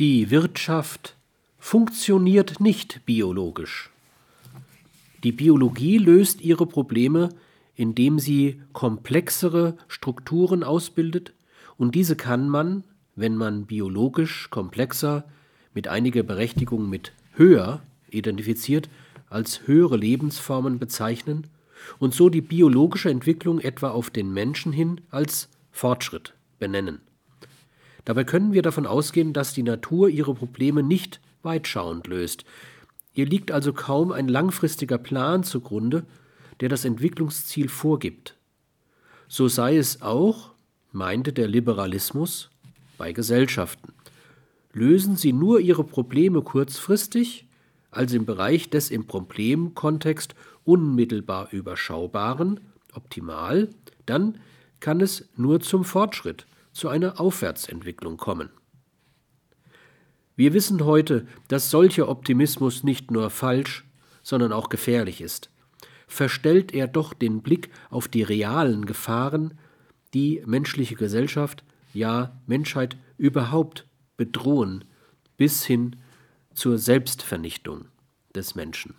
Die Wirtschaft funktioniert nicht biologisch. Die Biologie löst ihre Probleme, indem sie komplexere Strukturen ausbildet, und diese kann man, wenn man biologisch komplexer mit einiger Berechtigung mit höher identifiziert, als höhere Lebensformen bezeichnen und so die biologische Entwicklung etwa auf den Menschen hin als Fortschritt benennen. Dabei können wir davon ausgehen, dass die Natur ihre Probleme nicht weitschauend löst. Ihr liegt also kaum ein langfristiger Plan zugrunde, der das Entwicklungsziel vorgibt. So sei es auch, meinte der Liberalismus, bei Gesellschaften. Lösen sie nur ihre Probleme kurzfristig, also im Bereich des im Problemkontext unmittelbar überschaubaren, optimal, dann kann es nur zum Fortschritt, zu einer Aufwärtsentwicklung kommen. Wir wissen heute, dass solcher Optimismus nicht nur falsch, sondern auch gefährlich ist. Verstellt er doch den Blick auf die realen Gefahren, die menschliche Gesellschaft, ja Menschheit überhaupt bedrohen, bis hin zur Selbstvernichtung des Menschen.